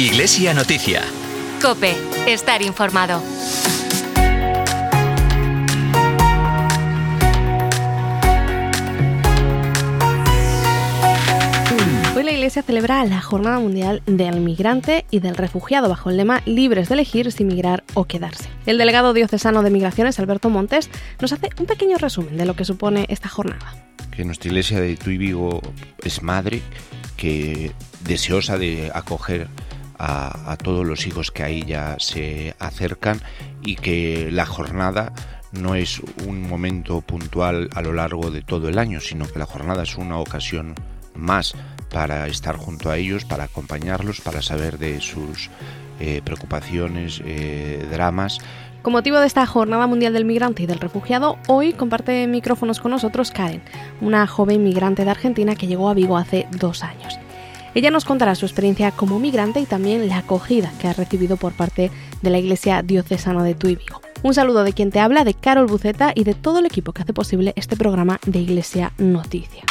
Iglesia Noticia. Cope, estar informado. Hoy la Iglesia celebra la Jornada Mundial del Migrante y del Refugiado bajo el lema Libres de elegir si migrar o quedarse. El delegado diocesano de Migraciones, Alberto Montes, nos hace un pequeño resumen de lo que supone esta jornada. Que nuestra Iglesia de Tuy Vigo es madre, que deseosa de acoger a, todos los hijos que ahí ya se acercan y que la jornada no es un momento puntual a lo largo de todo el año, sino que la jornada es una ocasión más para estar junto a ellos, para acompañarlos, para saber de sus eh, preocupaciones, eh, dramas. Con motivo de esta Jornada Mundial del Migrante y del Refugiado, hoy comparte micrófonos con nosotros Karen, una joven migrante de Argentina que llegó a Vigo hace dos años. Ella nos contará su experiencia como migrante y también la acogida que ha recibido por parte de la Iglesia Diocesana de Tuy Vigo. Un saludo de quien te habla, de Carol Buceta y de todo el equipo que hace posible este programa de Iglesia Noticia.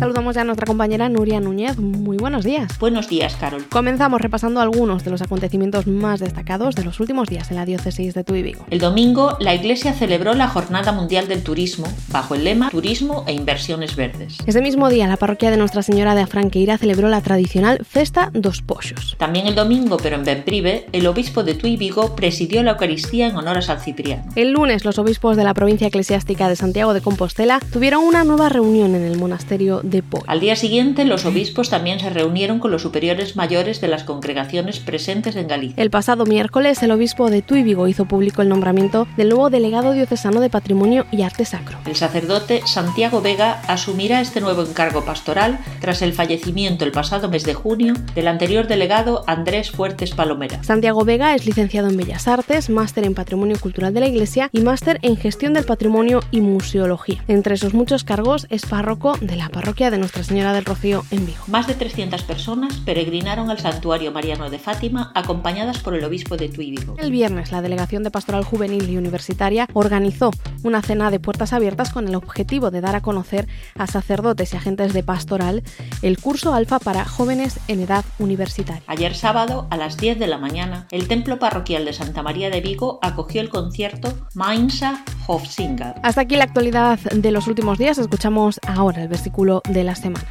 Saludamos ya a nuestra compañera Nuria Núñez. Muy buenos días. Buenos días, Carol. Comenzamos repasando algunos de los acontecimientos más destacados de los últimos días en la diócesis de Tuy Vigo. El domingo, la Iglesia celebró la Jornada Mundial del Turismo bajo el lema Turismo e Inversiones Verdes. Ese mismo día, la parroquia de Nuestra Señora de Afranqueira celebró la tradicional Festa dos Poxos. También el domingo, pero en Benprive, el obispo de Tuy Vigo presidió la Eucaristía en honor a San Cipriano. El lunes, los obispos de la provincia eclesiástica de Santiago de Compostela tuvieron una nueva reunión en el monasterio de Poi. Al día siguiente, los obispos también se reunieron con los superiores mayores de las congregaciones presentes en Galicia. El pasado miércoles, el obispo de Tuy Vigo hizo público el nombramiento del nuevo delegado diocesano de Patrimonio y Arte Sacro. El sacerdote Santiago Vega asumirá este nuevo encargo pastoral tras el fallecimiento el pasado mes de junio del anterior delegado Andrés Fuertes Palomera. Santiago Vega es licenciado en Bellas Artes, máster en Patrimonio Cultural de la Iglesia y máster en Gestión del Patrimonio y Museología. Entre sus muchos cargos es párroco de la parroquia de Nuestra Señora del Rocío en Vigo. Más de 300 personas peregrinaron al santuario mariano de Fátima acompañadas por el obispo de Tuy Vigo. El viernes, la Delegación de Pastoral Juvenil y Universitaria organizó una cena de puertas abiertas con el objetivo de dar a conocer a sacerdotes y agentes de pastoral el curso alfa para jóvenes en edad universitaria. Ayer sábado, a las 10 de la mañana, el templo parroquial de Santa María de Vigo acogió el concierto Mainsa Hofsinger. Hasta aquí la actualidad de los últimos días. Escuchamos ahora el versículo de la semana.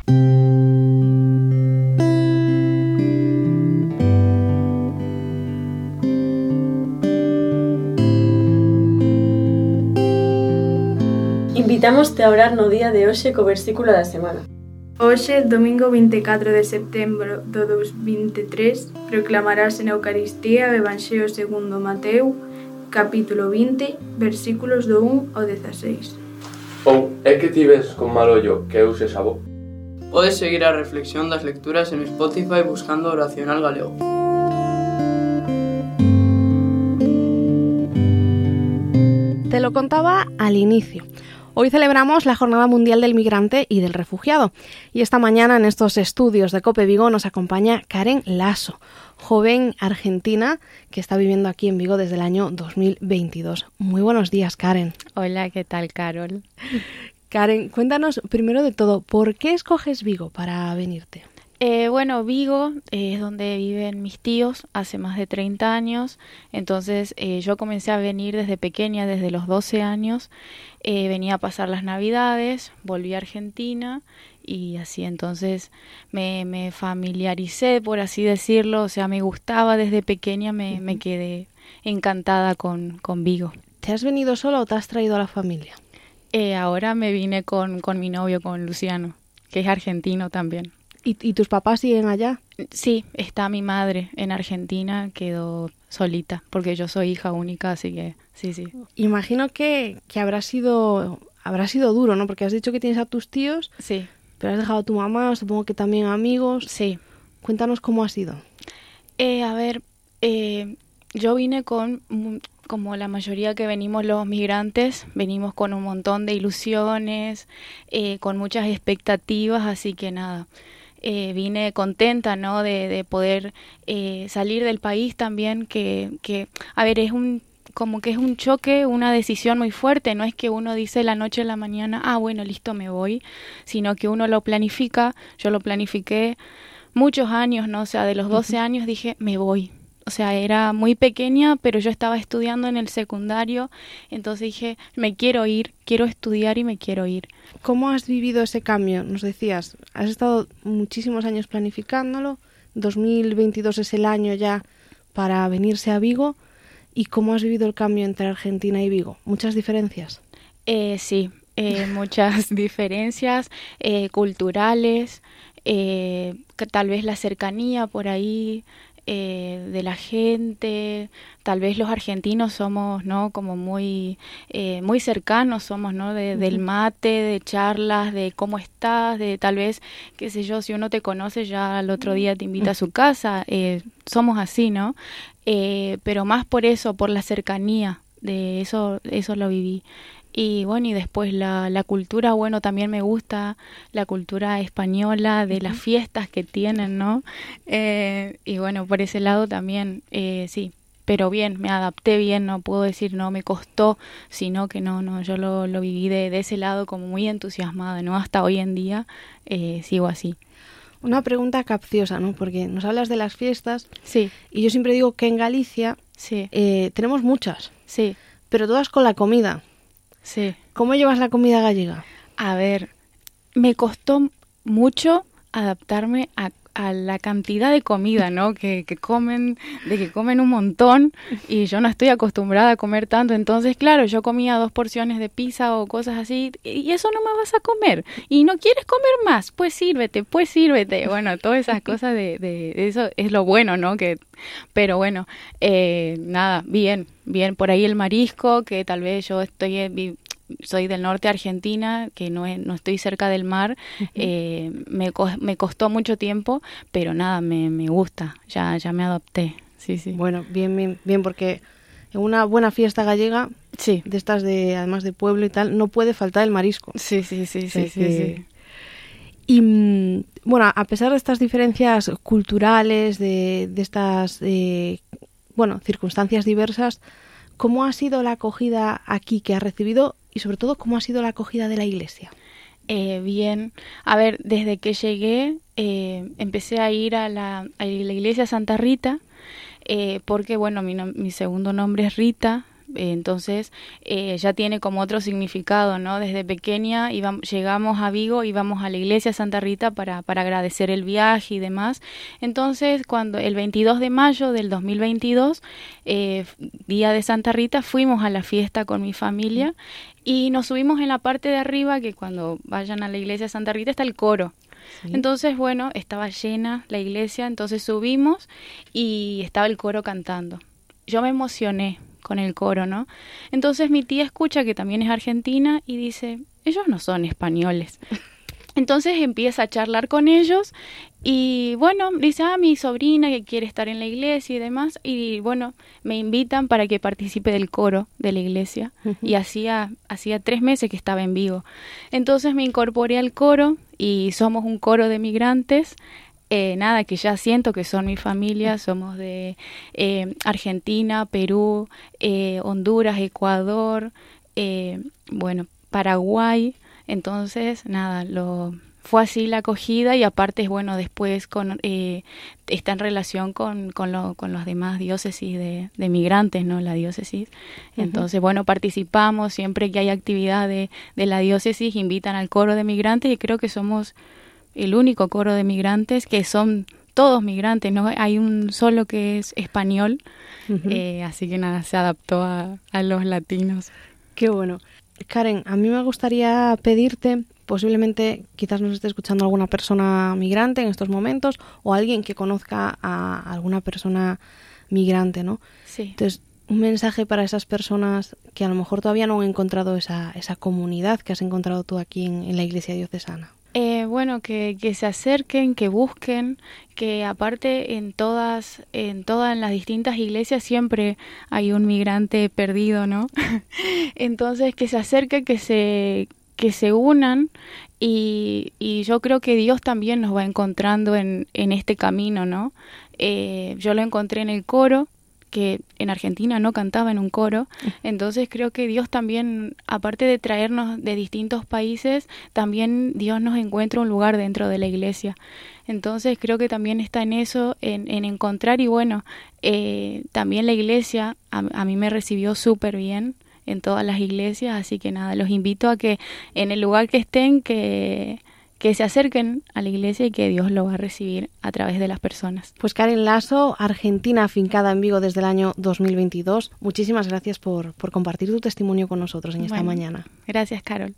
Invitamos a orar no día de hoxe co versículo da semana. Hoxe, domingo 24 de setembro do 2023, proclamarase na Eucaristía o Evangelio segundo Mateu, capítulo 20, versículos do 1 ao 16. Que ti ves con mal ollo que eu se sabo? Podes seguir a reflexión das lecturas en Spotify buscando Oracional Galego. Te lo contaba al inicio. Hoy celebramos la Jornada Mundial del Migrante y del Refugiado. Y esta mañana en estos estudios de Cope Vigo nos acompaña Karen Lasso, joven argentina que está viviendo aquí en Vigo desde el año 2022. Muy buenos días, Karen. Hola, ¿qué tal, Carol? Karen, cuéntanos primero de todo, ¿por qué escoges Vigo para venirte? Eh, bueno, Vigo es donde viven mis tíos hace más de 30 años, entonces eh, yo comencé a venir desde pequeña, desde los 12 años, eh, venía a pasar las navidades, volví a Argentina y así entonces me, me, familiaricé, por así decirlo, o sea, me gustaba desde pequeña, me, me quedé encantada con, con, Vigo. ¿Te has venido sola o te has traído a la familia? Ahora me vine con, con mi novio, con Luciano, que es argentino también. ¿Y, ¿Y, tus papás siguen allá? Sí, está mi madre en Argentina, quedó solita, porque yo soy hija única, así que sí, sí. Imagino que, que habrá sido habrá sido duro, ¿no? Porque has dicho que tienes a tus tíos. Sí. Pero has dejado a tu mamá, supongo que también amigos. Sí. Cuéntanos cómo ha sido. Eh, a ver, eh, yo vine con, como la mayoría que venimos los migrantes, venimos con un montón de ilusiones, eh, con muchas expectativas, así que nada. Eh, vine contenta, ¿no? De, de poder eh, salir del país también, que, que, a ver, es un como que es un choque, una decisión muy fuerte, no es que uno dice la noche a la mañana, ah, bueno, listo, me voy, sino que uno lo planifica, yo lo planifiqué muchos años, ¿no? O sea, de los 12 años dije, me voy. O sea, era muy pequeña, pero yo estaba estudiando en el secundario, entonces dije, me quiero ir, quiero estudiar y me quiero ir. ¿Cómo has vivido ese cambio? Nos decías, has estado muchísimos años planificándolo, 2022 es el año ya para venirse a Vigo. ¿Y cómo has vivido el cambio entre Argentina y Vigo? ¿Muchas diferencias? Eh, sí, eh, muchas diferencias eh, culturales, eh, tal vez la cercanía por ahí eh, de la gente, tal vez los argentinos somos, ¿no? Como muy, eh, muy cercanos somos, ¿no? De, Del mate, de charlas, de cómo estás, de tal vez, qué sé yo, si uno te conoce ya al otro día te invita a su casa, eh, somos así, ¿no? Eh, pero más por eso, por la cercanía, de eso, eso lo viví. Y bueno, y después la, la cultura, bueno, también me gusta la cultura española, de las fiestas que tienen, ¿no? Eh, y bueno, por ese lado también, eh, sí, pero bien, me adapté bien, no puedo decir no me costó, sino que no, no, yo lo, lo viví de, de ese lado como muy entusiasmada, ¿no? Hasta hoy en día eh, sigo así. Una pregunta capciosa, ¿no? Porque nos hablas de las fiestas. Sí. Y yo siempre digo que en Galicia sí. eh, tenemos muchas. Sí. Pero todas con la comida. Sí. ¿Cómo llevas la comida gallega? A ver, me costó mucho adaptarme a, a la cantidad de comida, ¿no? Que, que, comen, de que comen un montón y yo no estoy acostumbrada a comer tanto. Entonces, claro, yo comía dos porciones de pizza o cosas así y eso no me vas a comer. Y no quieres comer más, pues sírvete, pues sírvete. Bueno, todas esas cosas de, de, eso es lo bueno, ¿no? Que, pero bueno, eh, nada, bien, bien. Por ahí el marisco, que tal vez yo estoy soy del norte de Argentina, que no, no estoy cerca del mar, uh -huh. eh, me, me costó mucho tiempo, pero nada, me, me gusta, ya, ya me adopté. Sí, sí. Bueno, bien, bien, bien, porque en una buena fiesta gallega, sí. de estas de, además de pueblo y tal, no puede faltar el marisco. Sí, sí, sí, sí, sí, sí. Y mm, bueno, a pesar de estas diferencias culturales, de, de estas, eh, bueno, circunstancias diversas, ¿cómo ha sido la acogida aquí que ha recibido y sobre todo cómo ha sido la acogida de la iglesia? Eh, bien, a ver, desde que llegué eh, empecé a ir a la, a la iglesia Santa Rita, eh, porque bueno, mi, mi segundo nombre es Rita, entonces eh, ya tiene como otro significado, ¿no? Desde pequeña íbamos, llegamos a Vigo, íbamos a la iglesia Santa Rita para, para agradecer el viaje y demás. Entonces, cuando el 22 de mayo del 2022, eh, día de Santa Rita, fuimos a la fiesta con mi familia y nos subimos en la parte de arriba, que cuando vayan a la iglesia Santa Rita está el coro. Sí. Entonces, bueno, estaba llena la iglesia, entonces subimos y estaba el coro cantando. Yo me emocioné con el coro, ¿no? Entonces mi tía escucha que también es argentina y dice, ellos no son españoles. Entonces empieza a charlar con ellos y bueno, dice, ah, mi sobrina que quiere estar en la iglesia y demás, y bueno, me invitan para que participe del coro de la iglesia uh -huh. y hacía, hacía tres meses que estaba en vivo. Entonces me incorporé al coro y somos un coro de migrantes eh, nada, que ya siento que son mi familia, somos de eh, Argentina, Perú, eh, Honduras, Ecuador, eh, bueno, Paraguay, entonces, nada, lo fue así la acogida y aparte, bueno, después con, eh, está en relación con, con, lo, con los demás diócesis de, de, migrantes, ¿no? La diócesis. Entonces, uh -huh. bueno, participamos siempre que hay actividad de, de la diócesis, invitan al coro de migrantes y creo que somos el único coro de migrantes que son todos migrantes, no hay un solo que es español, uh -huh. eh, así que nada, se adaptó a, a, los latinos. Qué bueno. Karen, a mí me gustaría pedirte, posiblemente quizás nos esté escuchando alguna persona migrante en estos momentos o alguien que conozca a alguna persona migrante, ¿no? Sí. Entonces, un mensaje para esas personas que a lo mejor todavía no han encontrado esa, esa comunidad que has encontrado tú aquí en, en la iglesia diocesana. Eh, bueno, que, que, se acerquen, que busquen, que aparte en todas, en todas las distintas iglesias siempre hay un migrante perdido, ¿no? Entonces que se acerquen, que se, que se unan y, y, yo creo que Dios también nos va encontrando en, en este camino, ¿no? Eh, yo lo encontré en el coro, que en Argentina no cantaba en un coro. Entonces creo que Dios también, aparte de traernos de distintos países, también Dios nos encuentra un lugar dentro de la iglesia. Entonces creo que también está en eso, en, encontrar y bueno, eh, también la iglesia a, a mí me recibió súper bien en todas las iglesias, así que nada, los invito a que en el lugar que estén, que que se acerquen a la iglesia y que Dios lo va a recibir a través de las personas. Pues Karen Lasso, Argentina afincada en Vigo desde el año 2022, muchísimas gracias por, por compartir tu testimonio con nosotros en esta mañana. Gracias, Carol.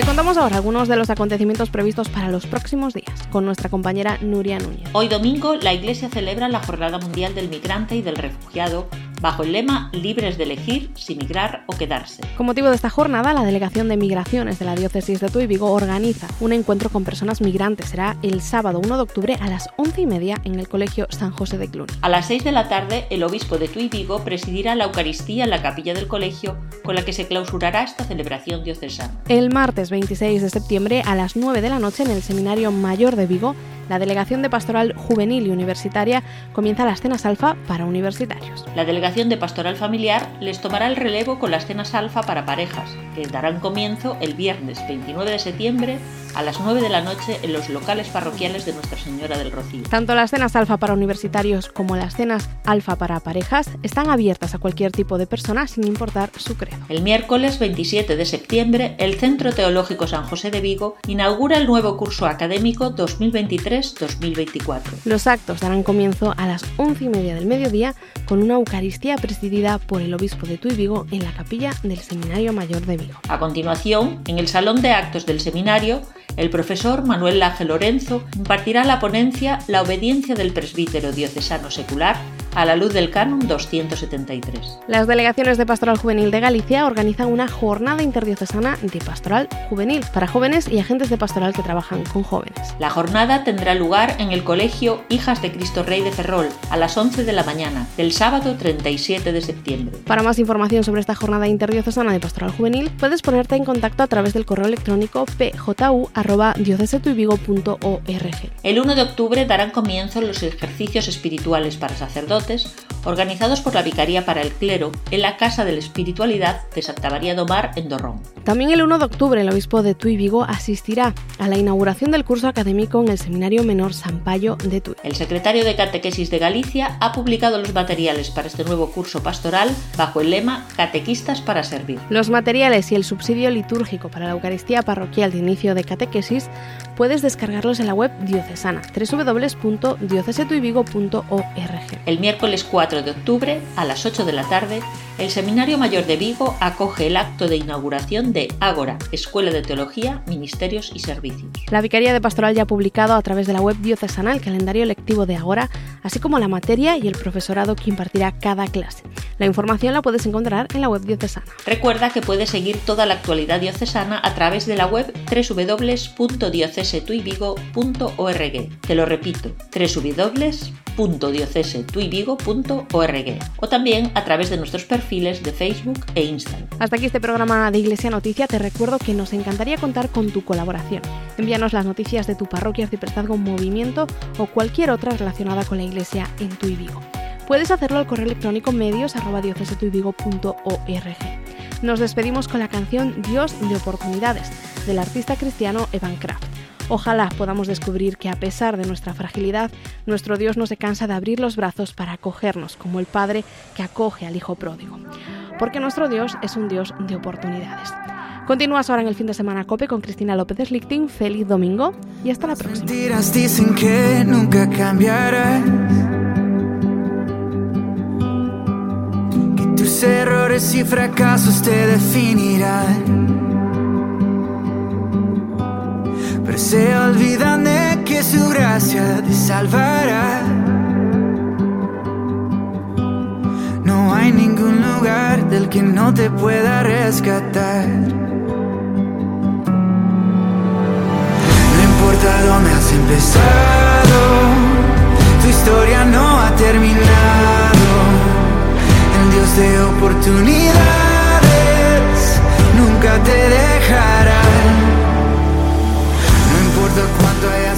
Te contamos ahora algunos de los acontecimientos previstos para los próximos días con nuestra compañera Nuria Núñez. Hoy domingo la Iglesia celebra la Jornada Mundial del Migrante y del Refugiado bajo el lema Libres de elegir si migrar o quedarse. Con motivo de esta jornada, la Delegación de Migraciones de la Diócesis de Tuy Vigo organiza un encuentro con personas migrantes. Será el sábado 1 de octubre a las 11 y media en el Colegio San José de Cluny. A las 6 de la tarde, el obispo de Tuy Vigo presidirá la Eucaristía en la capilla del colegio, con la que se clausurará esta celebración diocesana. El martes 26 de septiembre a las 9 de la noche en el Seminario Mayor de Vigo la Delegación de Pastoral Juvenil y Universitaria comienza las cenas alfa para universitarios. La Delegación de Pastoral Familiar les tomará el relevo con las cenas alfa para parejas, que darán comienzo el viernes 29 de septiembre a las 9 de la noche en los locales parroquiales de Nuestra Señora del Rocío. Tanto las cenas alfa para universitarios como las cenas alfa para parejas están abiertas a cualquier tipo de persona sin importar su credo. El miércoles 27 de septiembre, el Centro Teológico San José de Vigo inaugura el nuevo curso académico 2023 2024 Los actos darán comienzo a las once y media del mediodía con una Eucaristía presidida por el obispo de Tuy Vigo en la capilla del Seminario Mayor de Vigo. A continuación, en el Salón de Actos del Seminario, el profesor Manuel Laje Lorenzo impartirá la ponencia La obediencia del presbítero diocesano secular a la luz del canon 273. Las delegaciones de Pastoral Juvenil de Galicia organizan una jornada interdiocesana de pastoral juvenil para jóvenes y agentes de pastoral que trabajan con jóvenes. La jornada tendrá lugar en el Colegio Hijas de Cristo Rey de Ferrol a las 11 de la mañana del sábado 37 de septiembre. Para más información sobre esta jornada interdiocesana de pastoral juvenil, puedes ponerte en contacto a través del correo electrónico pju@diocesetuivigo.org. El 1 de octubre darán comienzo los ejercicios espirituales para sacerdotes organizados por la Vicaría para el Clero en la Casa de la Espiritualidad de Santa María do Mar en Dorrón. También el 1 de octubre el obispo de Tuy Vigo asistirá a la inauguración del curso académico en el Seminario Menor San Payo de Tuy. El secretario de Catequesis de Galicia ha publicado los materiales para este nuevo curso pastoral bajo el lema Catequistas para servir. Los materiales y el subsidio litúrgico para la Eucaristía parroquial de inicio de catequesis puedes descargarlos en la web diocesana www.diocesetuivigo.org. El miércoles 4 de octubre, a las 8 de la tarde, el Seminario Mayor de Vigo acoge el acto de inauguración de Ágora, Escuela de Teología, Ministerios y Servicios. La Vicaría de Pastoral ya ha publicado a través de la web diocesana el calendario lectivo de Ágora, así como la materia y el profesorado que impartirá cada clase. La información la puedes encontrar en la web diocesana. Recuerda que puedes seguir toda la actualidad diocesana a través de la web www.diocesetuivigo.org. Te lo repito, www.diocesetuivigo.org o también a través de nuestros perfiles de Facebook e Instagram. Hasta aquí este programa de Iglesia Noticia. Te recuerdo que nos encantaría contar con tu colaboración. Envíanos las noticias de tu parroquia, arciprestazgo, movimiento o cualquier otra relacionada con la Iglesia en tu Vigo puedes hacerlo al correo electrónico medios Nos despedimos con la canción Dios de oportunidades del artista cristiano Evan Kraft. Ojalá podamos descubrir que a pesar de nuestra fragilidad, nuestro Dios no se cansa de abrir los brazos para acogernos como el Padre que acoge al Hijo pródigo. Porque nuestro Dios es un Dios de oportunidades. Continúas ahora en el fin de semana COPE con Cristina López Slichting. Feliz domingo y hasta la próxima. dicen que nunca cambiará Tus errores y fracasos te definirán. Se olvidan de que su gracia te salvará. No hay ningún lugar del que no te pueda rescatar. No importa dónde has empezado, tu historia no ha terminado. Dios de oportunidades nunca te dejará. recuerdo cuando era